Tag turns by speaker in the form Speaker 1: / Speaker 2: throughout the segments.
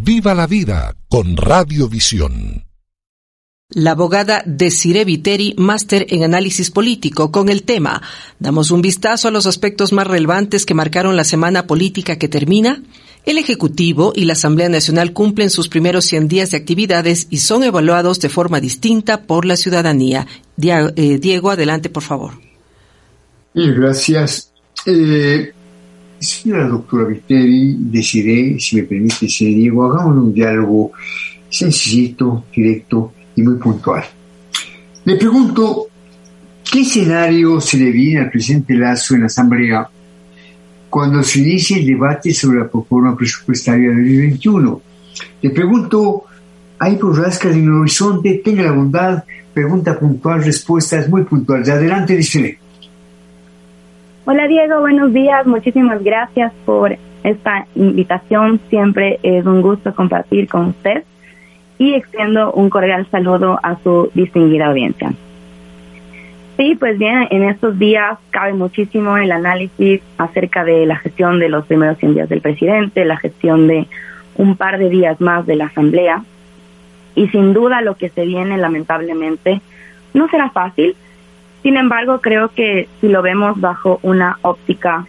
Speaker 1: Viva la vida con Radiovisión.
Speaker 2: La abogada Desiree Viteri, máster en análisis político, con el tema Damos un vistazo a los aspectos más relevantes que marcaron la semana política que termina. El Ejecutivo y la Asamblea Nacional cumplen sus primeros 100 días de actividades y son evaluados de forma distinta por la ciudadanía. Eh, Diego, adelante, por favor.
Speaker 3: Gracias. Eh, señora doctora Viteri, deciré, si me permite, señor Diego, hagamos un diálogo sencillito, directo y muy puntual. Le pregunto, ¿qué escenario se le viene al presidente Lazo en la Asamblea cuando se inicie el debate sobre la proforma presupuestaria de 2021? Le pregunto, ¿hay borrascas en el horizonte? Tenga la bondad, pregunta puntual, respuestas muy puntuales. Adelante, dice.
Speaker 4: Hola Diego, buenos días. Muchísimas gracias por esta invitación. Siempre es un gusto compartir con usted y extiendo un cordial saludo a su distinguida audiencia. Sí, pues bien, en estos días cabe muchísimo el análisis acerca de la gestión de los primeros 100 días del presidente, la gestión de un par de días más de la Asamblea y sin duda lo que se viene lamentablemente no será fácil, sin embargo, creo que si lo vemos bajo una óptica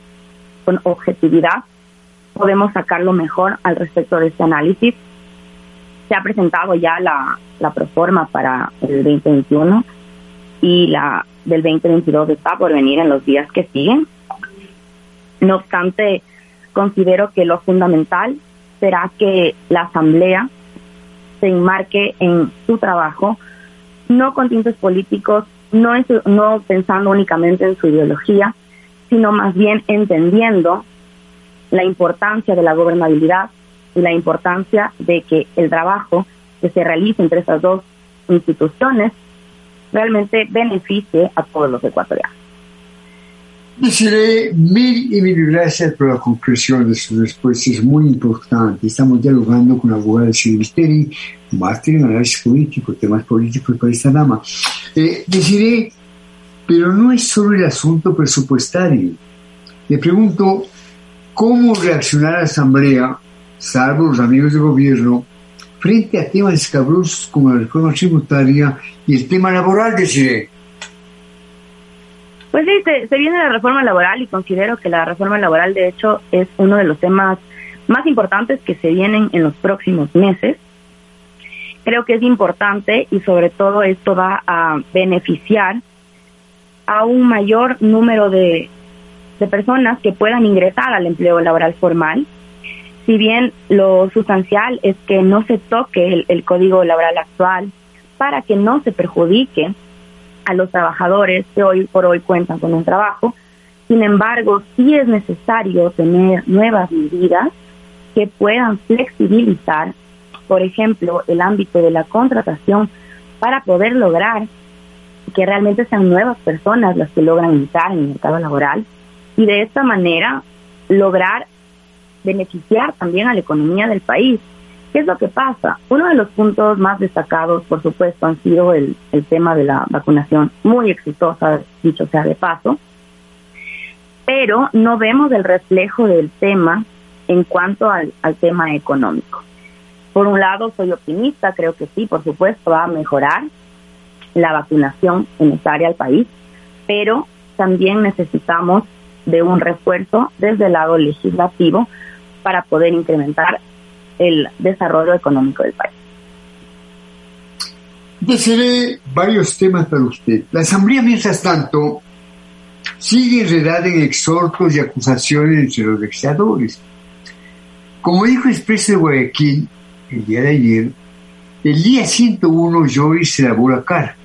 Speaker 4: con objetividad, podemos sacar lo mejor al respecto de este análisis. Se ha presentado ya la, la proforma para el 2021 y la del 2022 está por venir en los días que siguen. No obstante, considero que lo fundamental será que la Asamblea se enmarque en su trabajo, no con tintes políticos, no, no pensando únicamente en su ideología, sino más bien entendiendo la importancia de la gobernabilidad y la importancia de que el trabajo que se realice entre esas dos instituciones realmente beneficie a todos los ecuatorianos.
Speaker 3: Deciré mil y mil gracias por la conclusión de su respuesta, es muy importante. Estamos dialogando con la abogada de Silvesteri, máster en análisis político, temas políticos para esta dama. Eh, deciré, pero no es solo el asunto presupuestario. Le pregunto, ¿cómo reaccionar la Asamblea, salvo los amigos del gobierno, frente a temas escabrosos como la reforma tributaria y el tema laboral, deciré?
Speaker 4: Pues sí, se, viene la reforma laboral y considero que la reforma laboral, de hecho, es uno de los temas más importantes que se vienen en los próximos meses. Creo que es importante y sobre todo esto va a beneficiar a un mayor número de, personas que puedan ingresar al empleo laboral formal. Si bien lo sustancial es que no se toque el código laboral actual para que no se perjudique a los trabajadores que hoy por hoy cuentan con un trabajo. Sin embargo, sí es necesario tener nuevas medidas que puedan flexibilizar, por ejemplo, el ámbito de la contratación para poder lograr que realmente sean nuevas personas las que logran entrar en el mercado laboral y de esta manera lograr beneficiar también a la economía del país. ¿Qué es lo que pasa? Uno de los puntos más destacados, por supuesto, han sido el, tema de la vacunación, muy exitosa, dicho sea de paso, pero no vemos el reflejo del tema en cuanto al, al tema económico. Por un lado, soy optimista, creo que sí, por supuesto, va a mejorar la vacunación en esta área del país, pero también necesitamos de un refuerzo desde el lado legislativo para poder incrementar el desarrollo económico del país.
Speaker 3: Desearé varios temas para usted. La Asamblea, mientras tanto, sigue enredada en exhortos y acusaciones entre los legisladores. Como dijo Expreso de Guayaquil el día de ayer, el día 101 Joy se lavó la cara.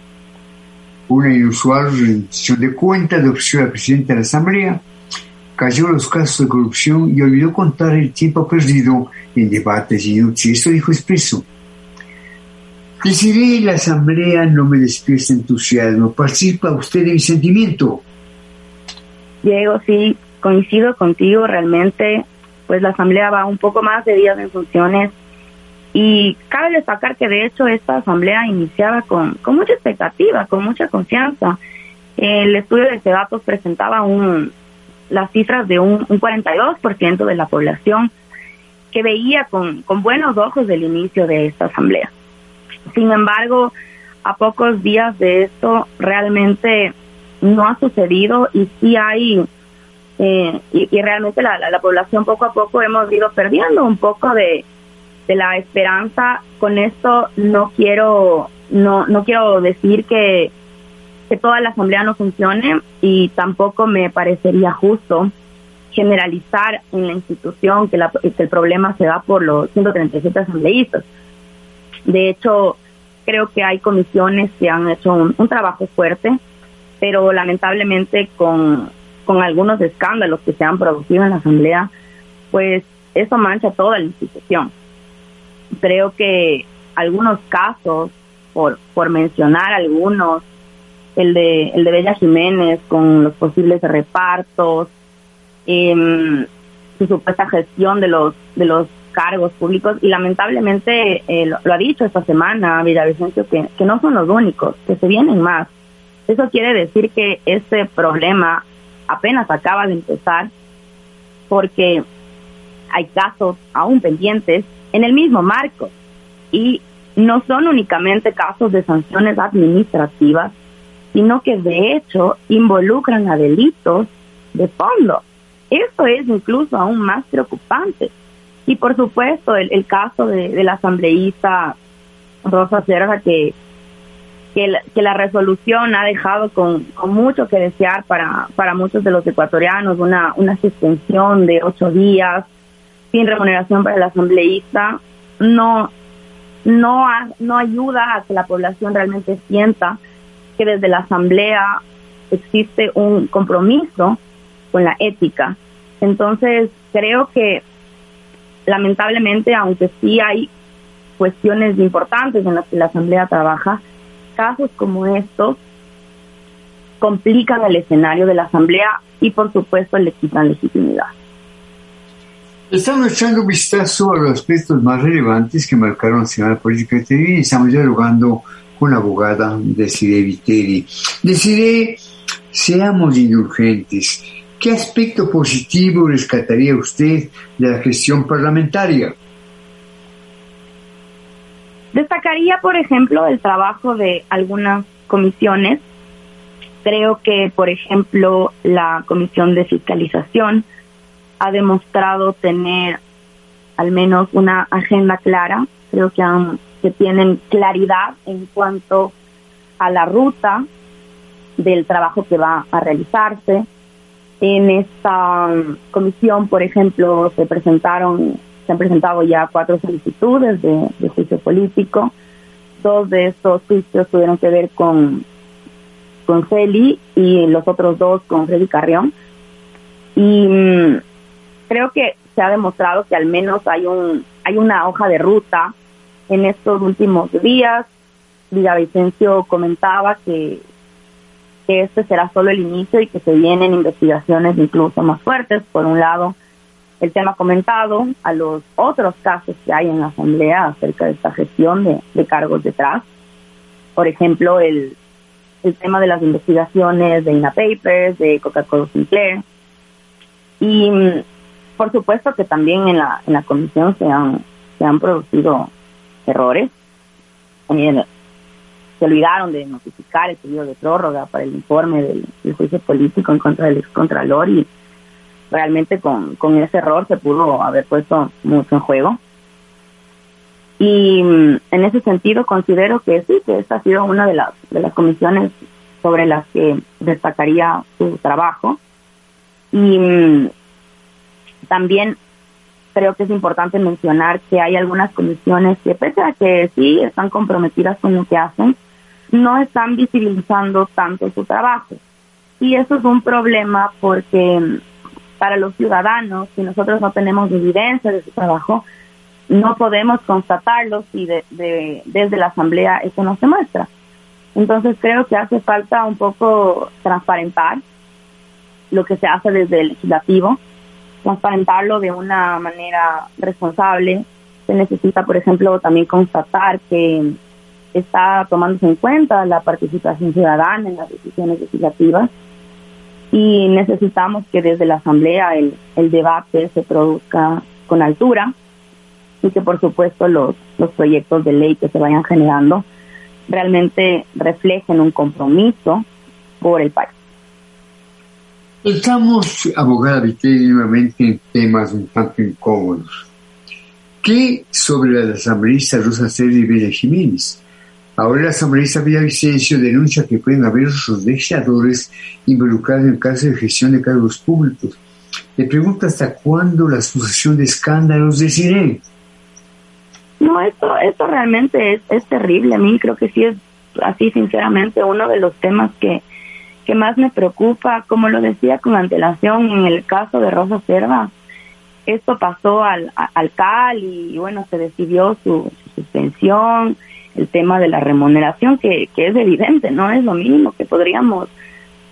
Speaker 3: Una inusual rendición de cuentas de opción al presidente de la Asamblea cayó los casos de corrupción y olvidó contar el tiempo perdido en debates y Eso dijo expreso. Deciré, la asamblea no me despierta entusiasmo. Participa usted de mi sentimiento.
Speaker 4: Diego, sí, coincido contigo. Realmente, pues la asamblea va un poco más de días en funciones. Y cabe destacar que de hecho esta asamblea iniciaba con, con mucha expectativa, con mucha confianza. El estudio de datos presentaba un, las cifras de un, un 42% de la población que veía con, con buenos ojos el inicio de esta asamblea. Sin embargo, a pocos días de esto realmente no ha sucedido y sí hay, eh, y, realmente la, la, población poco a poco hemos ido perdiendo un poco de, de la esperanza. Con esto no quiero, no, no quiero decir que, que toda la asamblea no funcione y tampoco me parecería justo generalizar en la institución que, que el problema se da por los 137 asambleístas. De hecho, creo que hay comisiones que han hecho un, trabajo fuerte, pero lamentablemente con, con algunos escándalos que se han producido en la Asamblea, pues eso mancha toda la institución. Creo que algunos casos, por, por mencionar algunos, el de, el de Bella Jiménez con los posibles repartos, eh, su supuesta gestión de los, de los cargos públicos y lamentablemente eh, lo, ha dicho esta semana Villavicencio que, que no son los únicos, que se vienen más. Eso quiere decir que este problema apenas acaba de empezar porque hay casos aún pendientes en el mismo marco y no son únicamente casos de sanciones administrativas, sino que de hecho involucran a delitos de fondo. Esto es incluso aún más preocupante y por supuesto, el, caso de, la asambleísta Rosa Cerda, que, que, la, resolución ha dejado con, mucho que desear para, para muchos de los ecuatorianos, una, una suspensión de ocho días sin remuneración para el asambleísta, no, no, no ayuda a que la población realmente sienta que desde la asamblea existe un compromiso con la ética. Entonces, creo que lamentablemente, aunque sí hay cuestiones importantes en las que la Asamblea trabaja, casos como estos complican el escenario de la Asamblea y, por supuesto, le quitan legitimidad.
Speaker 3: Estamos echando un vistazo a los aspectos más relevantes que marcaron la Semana Política de TV y estamos dialogando con la abogada Desiree Viteri. Desiree, seamos indulgentes. ¿Qué aspecto positivo rescataría usted de la gestión parlamentaria?
Speaker 4: Destacaría, por ejemplo, el trabajo de algunas comisiones. Creo que, por ejemplo, la Comisión de Fiscalización ha demostrado tener al menos una agenda clara. Creo que, que tienen claridad en cuanto a la ruta del trabajo que va a realizarse, en esta um, comisión, por ejemplo, se presentaron, se han presentado ya cuatro solicitudes de, juicio político. Dos de estos juicios tuvieron que ver con, con Celi y los otros dos con Freddy Carrión. Y mm, creo que se ha demostrado que al menos hay un hay una hoja de ruta en estos últimos días. Villavicencio comentaba que que este será solo el inicio y que se vienen investigaciones incluso más fuertes. Por un lado, el tema comentado, a los otros casos que hay en la Asamblea acerca de esta gestión de, cargos detrás. Por ejemplo, el, el tema de las investigaciones de INA Papers, de Coca-Cola Sinclair. Y mm, por supuesto que también en la, en la comisión se han, se han producido errores. También se olvidaron de notificar el pedido de prórroga para el informe del, juicio político en contra del excontralor y realmente con, con ese error se pudo haber puesto mucho en juego. Y mm, en ese sentido considero que sí, que esta ha sido una de las, de las comisiones sobre las que destacaría su trabajo. Y mm, también creo que es importante mencionar que hay algunas comisiones que pese a que sí están comprometidas con lo que hacen, no están visibilizando tanto su trabajo. Y eso es un problema porque mm, para los ciudadanos, si nosotros no tenemos evidencia de su trabajo, no podemos constatarlo si de, desde la Asamblea eso no se muestra. Entonces creo que hace falta un poco transparentar lo que se hace desde el legislativo, transparentarlo de una manera responsable. Se necesita, por ejemplo, también constatar que está tomándose en cuenta la participación ciudadana en las decisiones legislativas y necesitamos que desde la Asamblea el, el debate se produzca con altura y que por supuesto los, los proyectos de ley que se vayan generando realmente reflejen un compromiso por el país.
Speaker 3: Estamos, abogada Viteri, nuevamente en temas un tanto incómodos. ¿Qué sobre la asambleísta Rosa Celi y Bella Jiménez? Ahora la asambleísta Vicencio denuncia que pueden haber otros legisladores involucrados en casos de gestión de cargos públicos. Le pregunta hasta cuándo la sucesión de escándalos de Cine.
Speaker 4: No, esto, esto realmente es, es terrible. A mí creo que sí es así, sinceramente, uno de los temas que, que más me preocupa. Como lo decía con antelación en el caso de Rosa Cerva, esto pasó al, al CAL y bueno, se decidió su suspensión el tema de la remuneración, que, que es evidente, no es lo mínimo que podríamos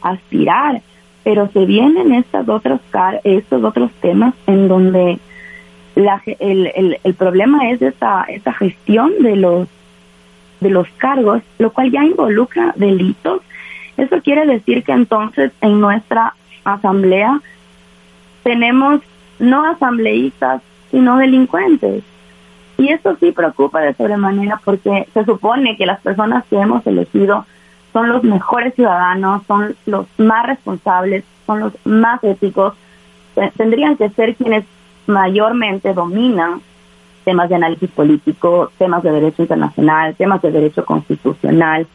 Speaker 4: aspirar, pero se vienen estas otras, estos otros temas en donde la, el, el, el problema es esa, esa gestión de los, de los cargos, lo cual ya involucra delitos. Eso quiere decir que entonces en nuestra asamblea tenemos no asambleístas, sino delincuentes. Y eso sí preocupa de sobremanera porque se supone que las personas que hemos elegido son los mejores ciudadanos, son los más responsables, son los más éticos, tendrían que ser quienes mayormente dominan temas de análisis político, temas de derecho internacional, temas de derecho constitucional,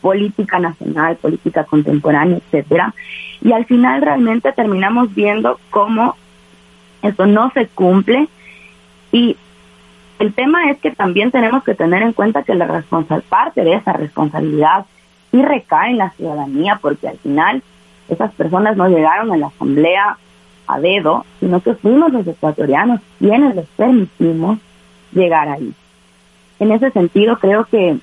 Speaker 4: política nacional, política contemporánea, etcétera. Y al final realmente terminamos viendo cómo eso no se cumple y el tema es que también tenemos que tener en cuenta que la responsabilidad, parte de esa responsabilidad sí recae en la ciudadanía, porque al final esas personas no llegaron a la asamblea a dedo, sino que fuimos los ecuatorianos quienes les permitimos llegar ahí. En ese sentido, creo que,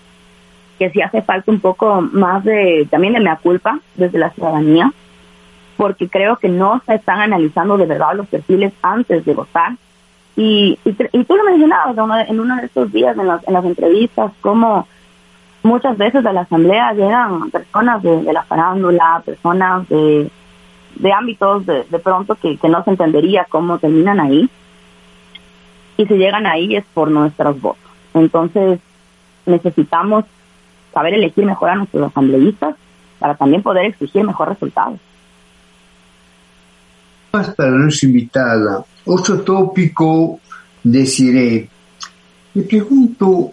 Speaker 4: que sí hace falta un poco más de, también de mea culpa desde la ciudadanía, porque creo que no se están analizando de verdad los perfiles antes de votar y, y, tú lo mencionabas en uno de estos días en las, en las entrevistas, como muchas veces a la asamblea llegan personas de, la farándula, personas de, de ámbitos de, pronto que, no se entendería cómo terminan ahí. Y si llegan ahí es por nuestros votos. Entonces necesitamos saber elegir mejor a nuestros asambleístas para también poder exigir mejores resultados.
Speaker 3: Para nuestra invitada, otro tópico, deciré, me pregunto,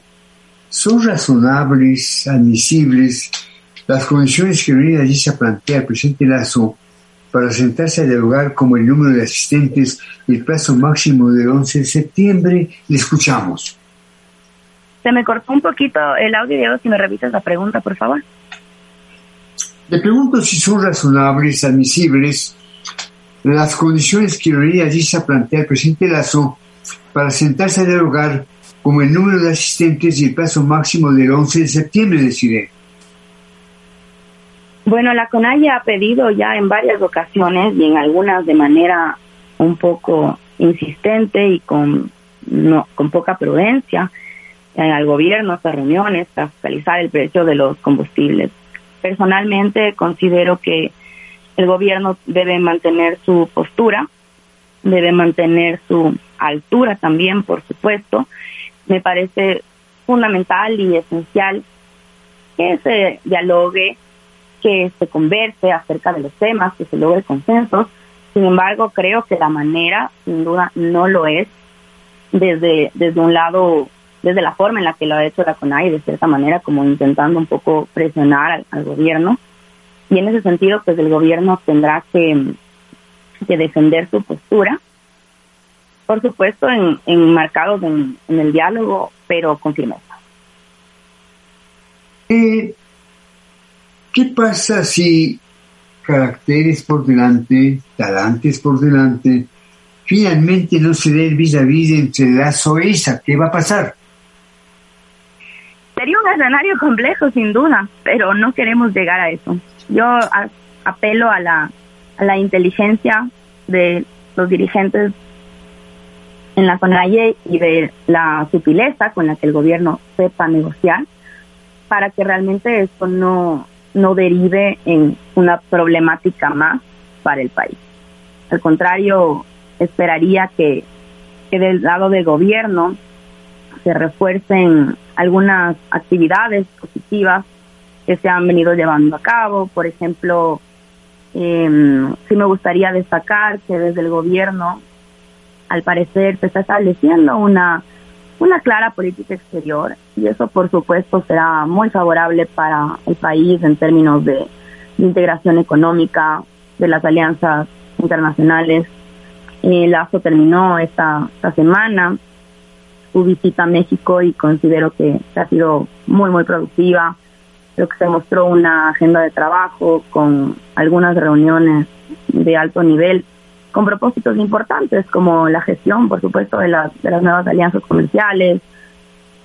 Speaker 3: ¿son razonables, admisibles las condiciones que allí se plantea el presidente Lazo para sentarse a dialogar como el número de asistentes y el plazo máximo del 11 de septiembre? Le escuchamos.
Speaker 4: Se me cortó un poquito el audio, si me revisas la pregunta, por favor.
Speaker 3: Le pregunto si son razonables, admisibles las condiciones que hoy allí se plantea el presidente Lazo para sentarse a dialogar como el número de asistentes y el plazo máximo del 11 de septiembre, deciré.
Speaker 4: Bueno, la CONAI ha pedido ya en varias ocasiones y en algunas de manera un poco insistente y con, no, con poca prudencia al gobierno, estas reuniones, para fiscalizar el precio de los combustibles. Personalmente considero que el gobierno debe mantener su postura, debe mantener su altura también, por supuesto. Me parece fundamental y esencial que se dialogue, que se converse acerca de los temas, que se logre consenso. Sin embargo, creo que la manera, sin duda, no lo es desde, desde un lado, desde la forma en la que lo ha hecho la CONAI, de cierta manera, como intentando un poco presionar al gobierno y en ese sentido, pues el gobierno tendrá que, defender su postura, por supuesto, en, enmarcados en, el diálogo, pero con firmeza.
Speaker 3: Eh, ¿Qué pasa si caracteres por delante, talantes por delante, finalmente no se dé el vis a vis entre la esa? ¿Qué va a pasar?
Speaker 4: Un escenario complejo, sin duda, pero no queremos llegar a eso. Yo apelo a la, a la inteligencia de los dirigentes en la CONAIE y de la sutileza con la que el gobierno sepa negociar para que realmente esto no, no derive en una problemática más para el país. Al contrario, esperaría que, que del lado del gobierno se refuercen algunas actividades positivas que se han venido llevando a cabo. Por ejemplo, eh, sí me gustaría destacar que desde el gobierno, al parecer, se está estableciendo una, una clara política exterior y eso, por supuesto, será muy favorable para el país en términos de, integración económica, de las alianzas internacionales. Eh, Lazo terminó esta, esta semana su visita a México y considero que ha sido muy, muy productiva Creo que se mostró una agenda de trabajo con algunas reuniones de alto nivel con propósitos importantes como la gestión, por supuesto, de, las de las nuevas alianzas comerciales,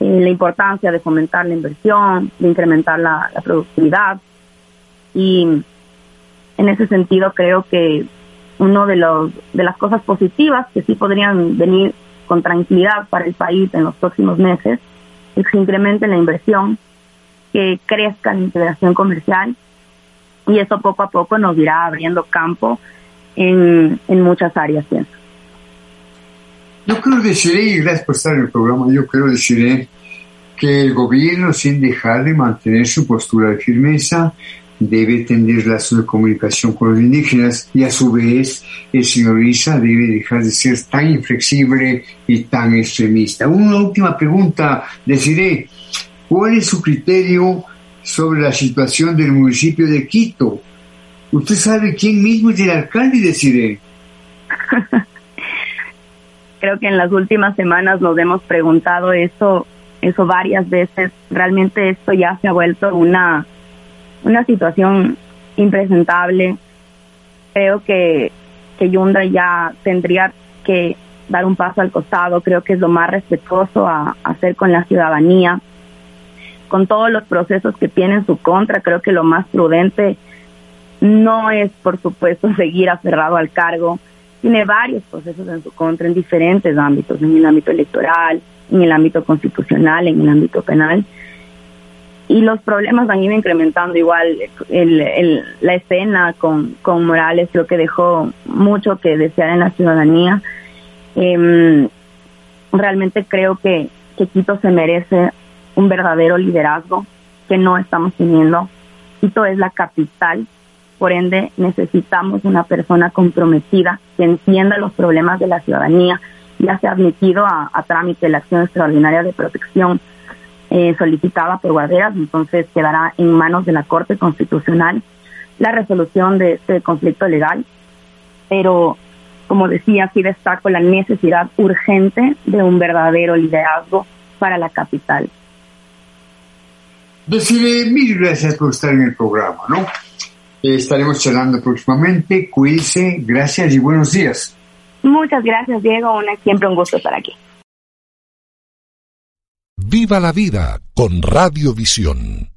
Speaker 4: eh, la importancia de fomentar la inversión, de incrementar la, la productividad. Y en ese sentido creo que uno de los de las cosas positivas que sí podrían venir con tranquilidad para el país en los próximos meses es que se incremente la inversión que crezca la integración comercial y eso poco a poco nos irá abriendo campo en, en muchas áreas. ¿cierto?
Speaker 3: Yo creo deciré, y gracias por estar en el programa, yo creo deciré que el gobierno, sin dejar de mantener su postura de firmeza, debe tener relación de comunicación con los indígenas y a su vez el señor Isa debe dejar de ser tan inflexible y tan extremista. Una última pregunta, deciré, ¿Cuál es su criterio sobre la situación del municipio de Quito? ¿Usted sabe quién mismo es el alcalde de Siré?
Speaker 4: Creo que en las últimas semanas nos hemos preguntado eso, eso varias veces. Realmente esto ya se ha vuelto una, una situación impresentable. Creo que, que Yunda ya tendría que dar un paso al costado. Creo que es lo más respetuoso a hacer con la ciudadanía con todos los procesos que tiene en su contra, creo que lo más prudente no es, por supuesto, seguir aferrado al cargo. Tiene varios procesos en su contra en diferentes ámbitos, en el ámbito electoral, en el ámbito constitucional, en el ámbito penal. Y los problemas han ido incrementando igual. La escena con, con Morales creo que dejó mucho que desear en la ciudadanía. Em, realmente creo que, que Quito se merece un verdadero liderazgo que no estamos teniendo. Quito es la capital, por ende necesitamos una persona comprometida que entienda los problemas de la ciudadanía. Ya se ha admitido a, trámite la acción extraordinaria de protección eh, solicitada por Guarderas, entonces quedará en manos de la Corte Constitucional la resolución de este conflicto legal. Pero, como decía, sí destaco la necesidad urgente de un verdadero liderazgo para la capital.
Speaker 3: Decirle mil gracias por estar en el programa, ¿no? Eh, estaremos charlando próximamente. Cuídense, gracias y buenos días.
Speaker 4: Muchas gracias, Diego. Una, siempre un gusto estar aquí.
Speaker 1: Viva la vida con Radiovisión.